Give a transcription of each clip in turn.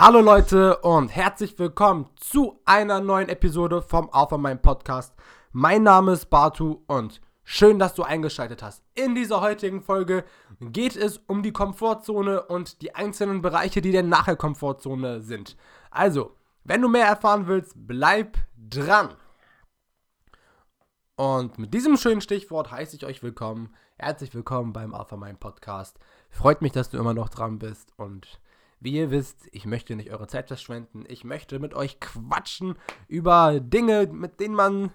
Hallo Leute und herzlich willkommen zu einer neuen Episode vom Alpha Mind Podcast. Mein Name ist Bartu und schön, dass du eingeschaltet hast. In dieser heutigen Folge geht es um die Komfortzone und die einzelnen Bereiche, die denn nachher Komfortzone sind. Also, wenn du mehr erfahren willst, bleib dran. Und mit diesem schönen Stichwort heiße ich euch willkommen. Herzlich willkommen beim Alpha Mind Podcast. Freut mich, dass du immer noch dran bist und wie ihr wisst, ich möchte nicht eure Zeit verschwenden. Ich möchte mit euch quatschen über Dinge, mit denen man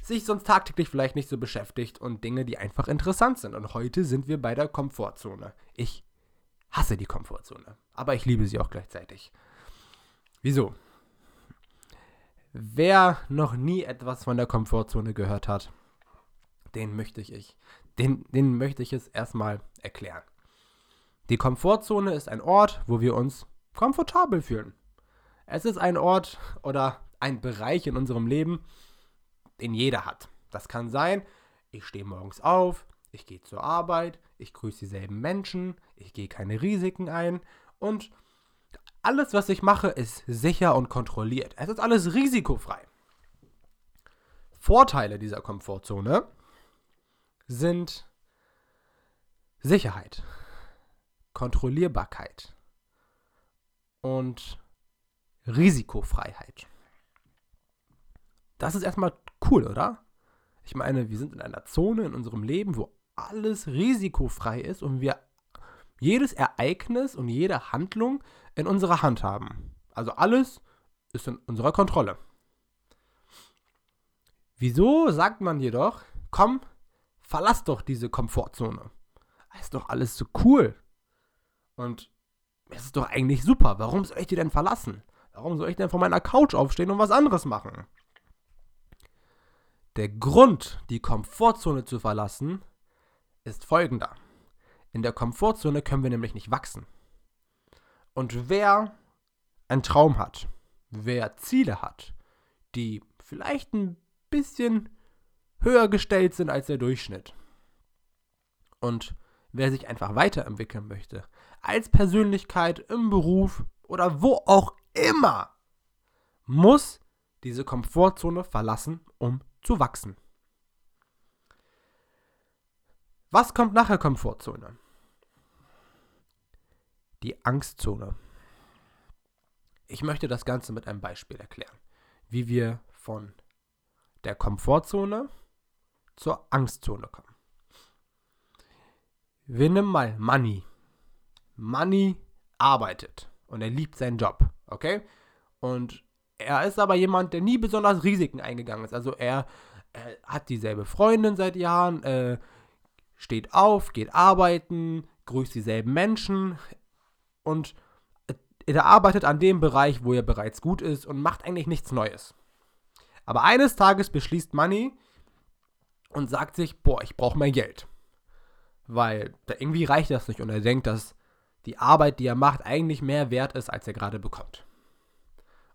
sich sonst tagtäglich vielleicht nicht so beschäftigt und Dinge, die einfach interessant sind. Und heute sind wir bei der Komfortzone. Ich hasse die Komfortzone, aber ich liebe sie auch gleichzeitig. Wieso? Wer noch nie etwas von der Komfortzone gehört hat, den möchte ich, den, den möchte ich es erstmal erklären. Die Komfortzone ist ein Ort, wo wir uns komfortabel fühlen. Es ist ein Ort oder ein Bereich in unserem Leben, den jeder hat. Das kann sein, ich stehe morgens auf, ich gehe zur Arbeit, ich grüße dieselben Menschen, ich gehe keine Risiken ein und alles, was ich mache, ist sicher und kontrolliert. Es ist alles risikofrei. Vorteile dieser Komfortzone sind Sicherheit. Kontrollierbarkeit und Risikofreiheit. Das ist erstmal cool, oder? Ich meine, wir sind in einer Zone in unserem Leben, wo alles risikofrei ist und wir jedes Ereignis und jede Handlung in unserer Hand haben. Also alles ist in unserer Kontrolle. Wieso sagt man jedoch, komm, verlass doch diese Komfortzone? Ist doch alles so cool. Und es ist doch eigentlich super. Warum soll ich die denn verlassen? Warum soll ich denn von meiner Couch aufstehen und was anderes machen? Der Grund, die Komfortzone zu verlassen, ist folgender. In der Komfortzone können wir nämlich nicht wachsen. Und wer einen Traum hat, wer Ziele hat, die vielleicht ein bisschen höher gestellt sind als der Durchschnitt und wer sich einfach weiterentwickeln möchte, als Persönlichkeit, im Beruf oder wo auch immer, muss diese Komfortzone verlassen, um zu wachsen. Was kommt nach der Komfortzone? Die Angstzone. Ich möchte das Ganze mit einem Beispiel erklären, wie wir von der Komfortzone zur Angstzone kommen. Wir nehmen mal Money. Money arbeitet und er liebt seinen Job, okay? Und er ist aber jemand, der nie besonders Risiken eingegangen ist. Also er, er hat dieselbe Freundin seit Jahren, äh, steht auf, geht arbeiten, grüßt dieselben Menschen und er arbeitet an dem Bereich, wo er bereits gut ist und macht eigentlich nichts Neues. Aber eines Tages beschließt Money und sagt sich, boah, ich brauche mehr Geld. Weil da irgendwie reicht das nicht und er denkt, dass die Arbeit, die er macht, eigentlich mehr wert ist, als er gerade bekommt.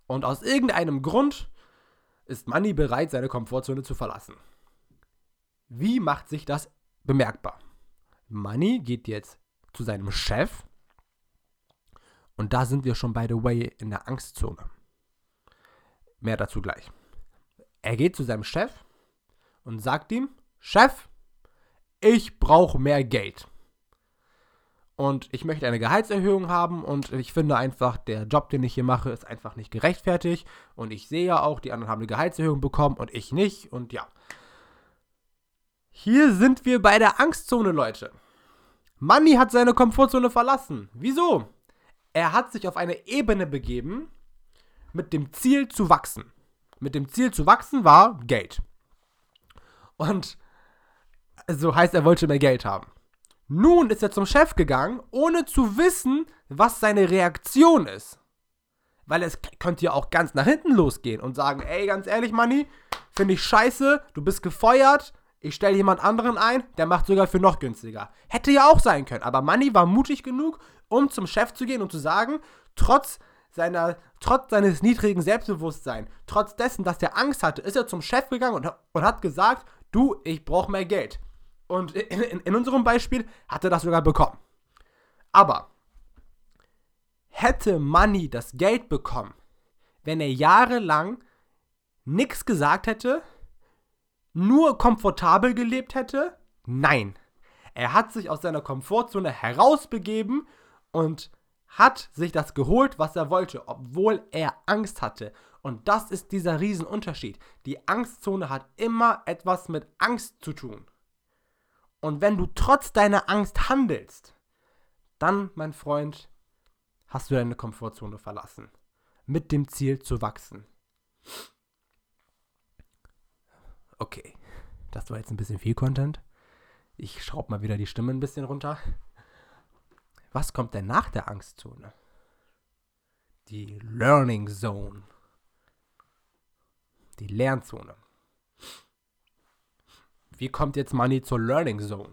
Und aus irgendeinem Grund ist Money bereit, seine Komfortzone zu verlassen. Wie macht sich das bemerkbar? Money geht jetzt zu seinem Chef und da sind wir schon, by the way, in der Angstzone. Mehr dazu gleich. Er geht zu seinem Chef und sagt ihm, Chef, ich brauche mehr Geld und ich möchte eine Gehaltserhöhung haben und ich finde einfach, der Job, den ich hier mache, ist einfach nicht gerechtfertigt und ich sehe ja auch, die anderen haben eine Gehaltserhöhung bekommen und ich nicht und ja. Hier sind wir bei der Angstzone, Leute. Money hat seine Komfortzone verlassen. Wieso? Er hat sich auf eine Ebene begeben mit dem Ziel zu wachsen. Mit dem Ziel zu wachsen war Geld. Und so heißt, er wollte mehr Geld haben. Nun ist er zum Chef gegangen, ohne zu wissen, was seine Reaktion ist. Weil es könnte ja auch ganz nach hinten losgehen und sagen, ey, ganz ehrlich, Manni, finde ich scheiße, du bist gefeuert, ich stelle jemand anderen ein, der macht sogar für noch günstiger. Hätte ja auch sein können, aber Manni war mutig genug, um zum Chef zu gehen und zu sagen, trotz seiner, trotz seines niedrigen Selbstbewusstseins, trotz dessen, dass er Angst hatte, ist er zum Chef gegangen und, und hat gesagt, du, ich brauche mehr Geld. Und in, in, in unserem Beispiel hat er das sogar bekommen. Aber hätte Money das Geld bekommen, wenn er jahrelang nichts gesagt hätte, nur komfortabel gelebt hätte? Nein. Er hat sich aus seiner Komfortzone herausbegeben und hat sich das geholt, was er wollte, obwohl er Angst hatte. Und das ist dieser Riesenunterschied. Die Angstzone hat immer etwas mit Angst zu tun. Und wenn du trotz deiner Angst handelst, dann, mein Freund, hast du deine Komfortzone verlassen. Mit dem Ziel zu wachsen. Okay, das war jetzt ein bisschen viel Content. Ich schraube mal wieder die Stimme ein bisschen runter. Was kommt denn nach der Angstzone? Die Learning Zone. Die Lernzone. Wie kommt jetzt Money zur Learning Zone?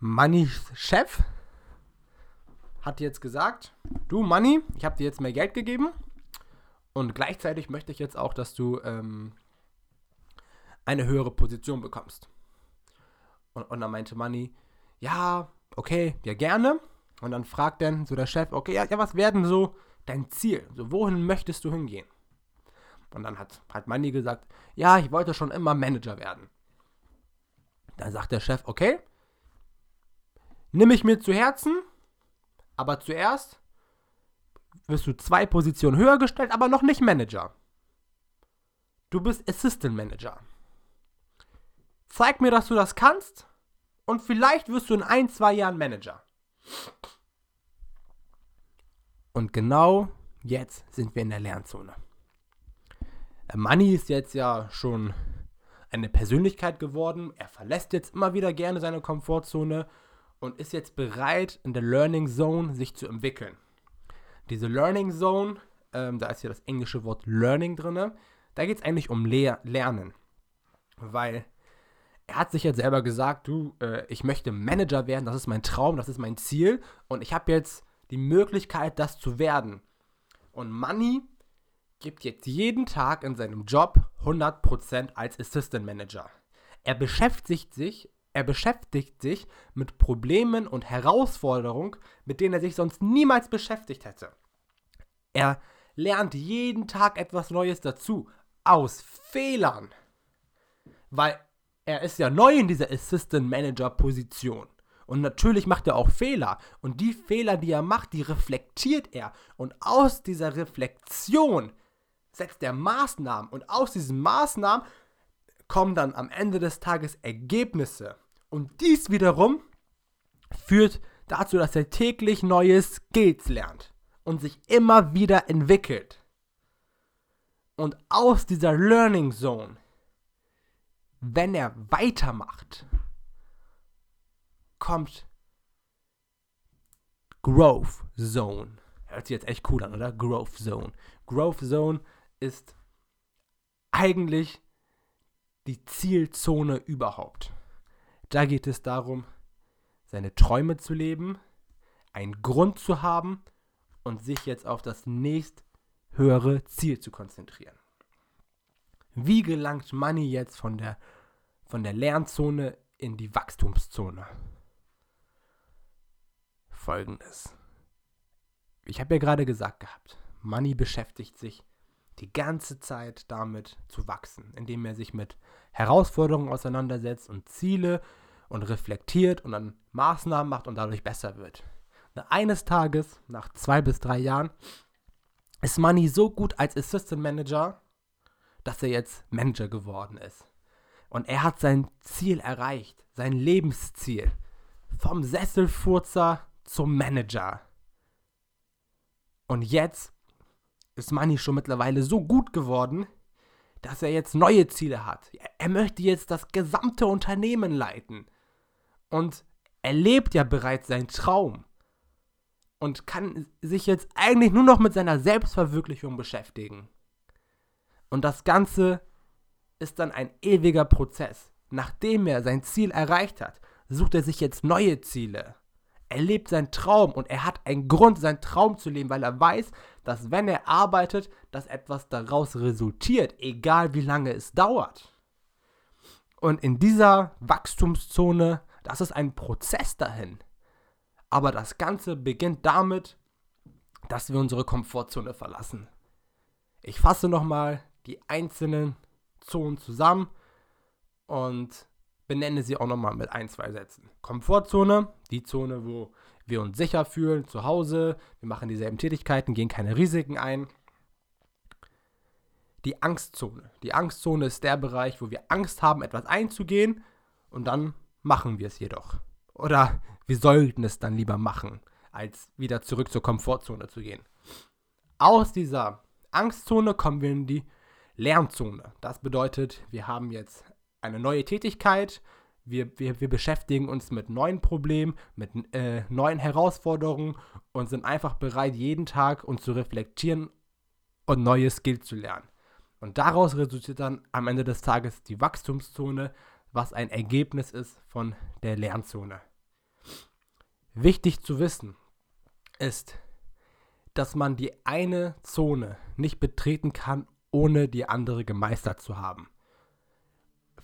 Moneys Chef hat jetzt gesagt, du Money, ich habe dir jetzt mehr Geld gegeben und gleichzeitig möchte ich jetzt auch, dass du ähm, eine höhere Position bekommst. Und, und dann meinte Money, ja, okay, ja gerne. Und dann fragt dann so der Chef, okay, ja, ja was wäre denn so dein Ziel? So, wohin möchtest du hingehen? Und dann hat, hat Manny gesagt, ja, ich wollte schon immer Manager werden. Dann sagt der Chef, okay, nimm ich mir zu Herzen, aber zuerst wirst du zwei Positionen höher gestellt, aber noch nicht Manager. Du bist Assistant Manager. Zeig mir, dass du das kannst und vielleicht wirst du in ein, zwei Jahren Manager. Und genau jetzt sind wir in der Lernzone. Money ist jetzt ja schon eine Persönlichkeit geworden. Er verlässt jetzt immer wieder gerne seine Komfortzone und ist jetzt bereit, in der Learning Zone sich zu entwickeln. Diese Learning Zone, ähm, da ist ja das englische Wort Learning drin, da geht es eigentlich um Le Lernen. Weil er hat sich jetzt selber gesagt, du, äh, ich möchte Manager werden, das ist mein Traum, das ist mein Ziel und ich habe jetzt die Möglichkeit, das zu werden. Und Money gibt jetzt jeden Tag in seinem Job 100% als Assistant Manager. Er beschäftigt sich, er beschäftigt sich mit Problemen und Herausforderungen, mit denen er sich sonst niemals beschäftigt hätte. Er lernt jeden Tag etwas Neues dazu, aus Fehlern. Weil er ist ja neu in dieser Assistant Manager Position. Und natürlich macht er auch Fehler. Und die Fehler, die er macht, die reflektiert er. Und aus dieser Reflexion setzt er Maßnahmen. Und aus diesen Maßnahmen kommen dann am Ende des Tages Ergebnisse. Und dies wiederum führt dazu, dass er täglich neue Skills lernt und sich immer wieder entwickelt. Und aus dieser Learning Zone wenn er weitermacht, kommt Growth Zone. Hört sich jetzt echt cool an, oder? Growth Zone. Growth Zone ist eigentlich die Zielzone überhaupt. Da geht es darum, seine Träume zu leben, einen Grund zu haben und sich jetzt auf das nächst höhere Ziel zu konzentrieren. Wie gelangt Money jetzt von der, von der Lernzone in die Wachstumszone? Folgendes. Ich habe ja gerade gesagt gehabt, Money beschäftigt sich die ganze Zeit damit zu wachsen, indem er sich mit Herausforderungen auseinandersetzt und Ziele und reflektiert und dann Maßnahmen macht und dadurch besser wird. Und eines Tages, nach zwei bis drei Jahren, ist Money so gut als Assistant Manager, dass er jetzt Manager geworden ist. Und er hat sein Ziel erreicht, sein Lebensziel. Vom Sesselfurzer zum Manager. Und jetzt ist Manny schon mittlerweile so gut geworden, dass er jetzt neue Ziele hat. Er möchte jetzt das gesamte Unternehmen leiten. Und er lebt ja bereits seinen Traum. Und kann sich jetzt eigentlich nur noch mit seiner Selbstverwirklichung beschäftigen. Und das Ganze ist dann ein ewiger Prozess. Nachdem er sein Ziel erreicht hat, sucht er sich jetzt neue Ziele. Er lebt seinen Traum und er hat einen Grund, seinen Traum zu leben, weil er weiß, dass wenn er arbeitet, dass etwas daraus resultiert, egal wie lange es dauert. Und in dieser Wachstumszone, das ist ein Prozess dahin. Aber das Ganze beginnt damit, dass wir unsere Komfortzone verlassen. Ich fasse nochmal die einzelnen Zonen zusammen und benenne sie auch nochmal mit ein, zwei Sätzen. Komfortzone, die Zone, wo wir uns sicher fühlen, zu Hause, wir machen dieselben Tätigkeiten, gehen keine Risiken ein. Die Angstzone. Die Angstzone ist der Bereich, wo wir Angst haben, etwas einzugehen und dann machen wir es jedoch. Oder wir sollten es dann lieber machen, als wieder zurück zur Komfortzone zu gehen. Aus dieser Angstzone kommen wir in die Lernzone. Das bedeutet, wir haben jetzt eine neue Tätigkeit, wir, wir, wir beschäftigen uns mit neuen Problemen, mit äh, neuen Herausforderungen und sind einfach bereit, jeden Tag uns zu reflektieren und neue Skills zu lernen. Und daraus resultiert dann am Ende des Tages die Wachstumszone, was ein Ergebnis ist von der Lernzone. Wichtig zu wissen ist, dass man die eine Zone nicht betreten kann, ohne die andere gemeistert zu haben.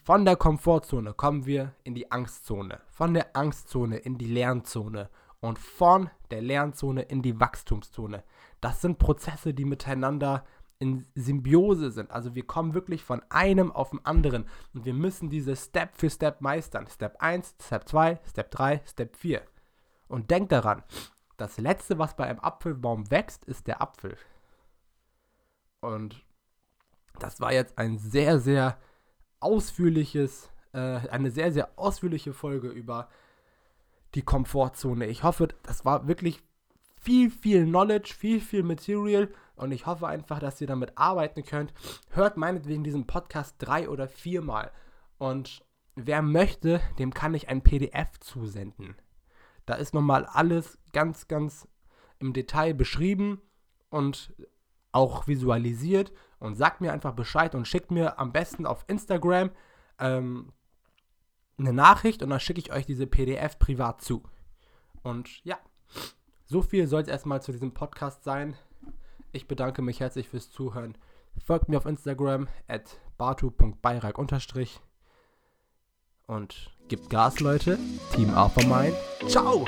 Von der Komfortzone kommen wir in die Angstzone, von der Angstzone in die Lernzone und von der Lernzone in die Wachstumszone. Das sind Prozesse, die miteinander in Symbiose sind. Also wir kommen wirklich von einem auf den anderen und wir müssen diese Step für Step meistern. Step 1, Step 2, Step 3, Step 4. Und denkt daran, das letzte, was bei einem Apfelbaum wächst, ist der Apfel. Und das war jetzt ein sehr, sehr ausführliches, äh, eine sehr, sehr ausführliche Folge über die Komfortzone. Ich hoffe, das war wirklich viel, viel Knowledge, viel, viel Material und ich hoffe einfach, dass ihr damit arbeiten könnt. Hört meinetwegen diesen Podcast drei oder viermal und wer möchte, dem kann ich ein PDF zusenden. Da ist nochmal alles ganz, ganz im Detail beschrieben und auch visualisiert und sagt mir einfach Bescheid und schickt mir am besten auf Instagram ähm, eine Nachricht und dann schicke ich euch diese PDF privat zu. Und ja, so viel soll es erstmal zu diesem Podcast sein. Ich bedanke mich herzlich fürs Zuhören. Folgt mir auf Instagram at batu.bayrak und gibt Gas, Leute. Team Alpha Mind. Ciao!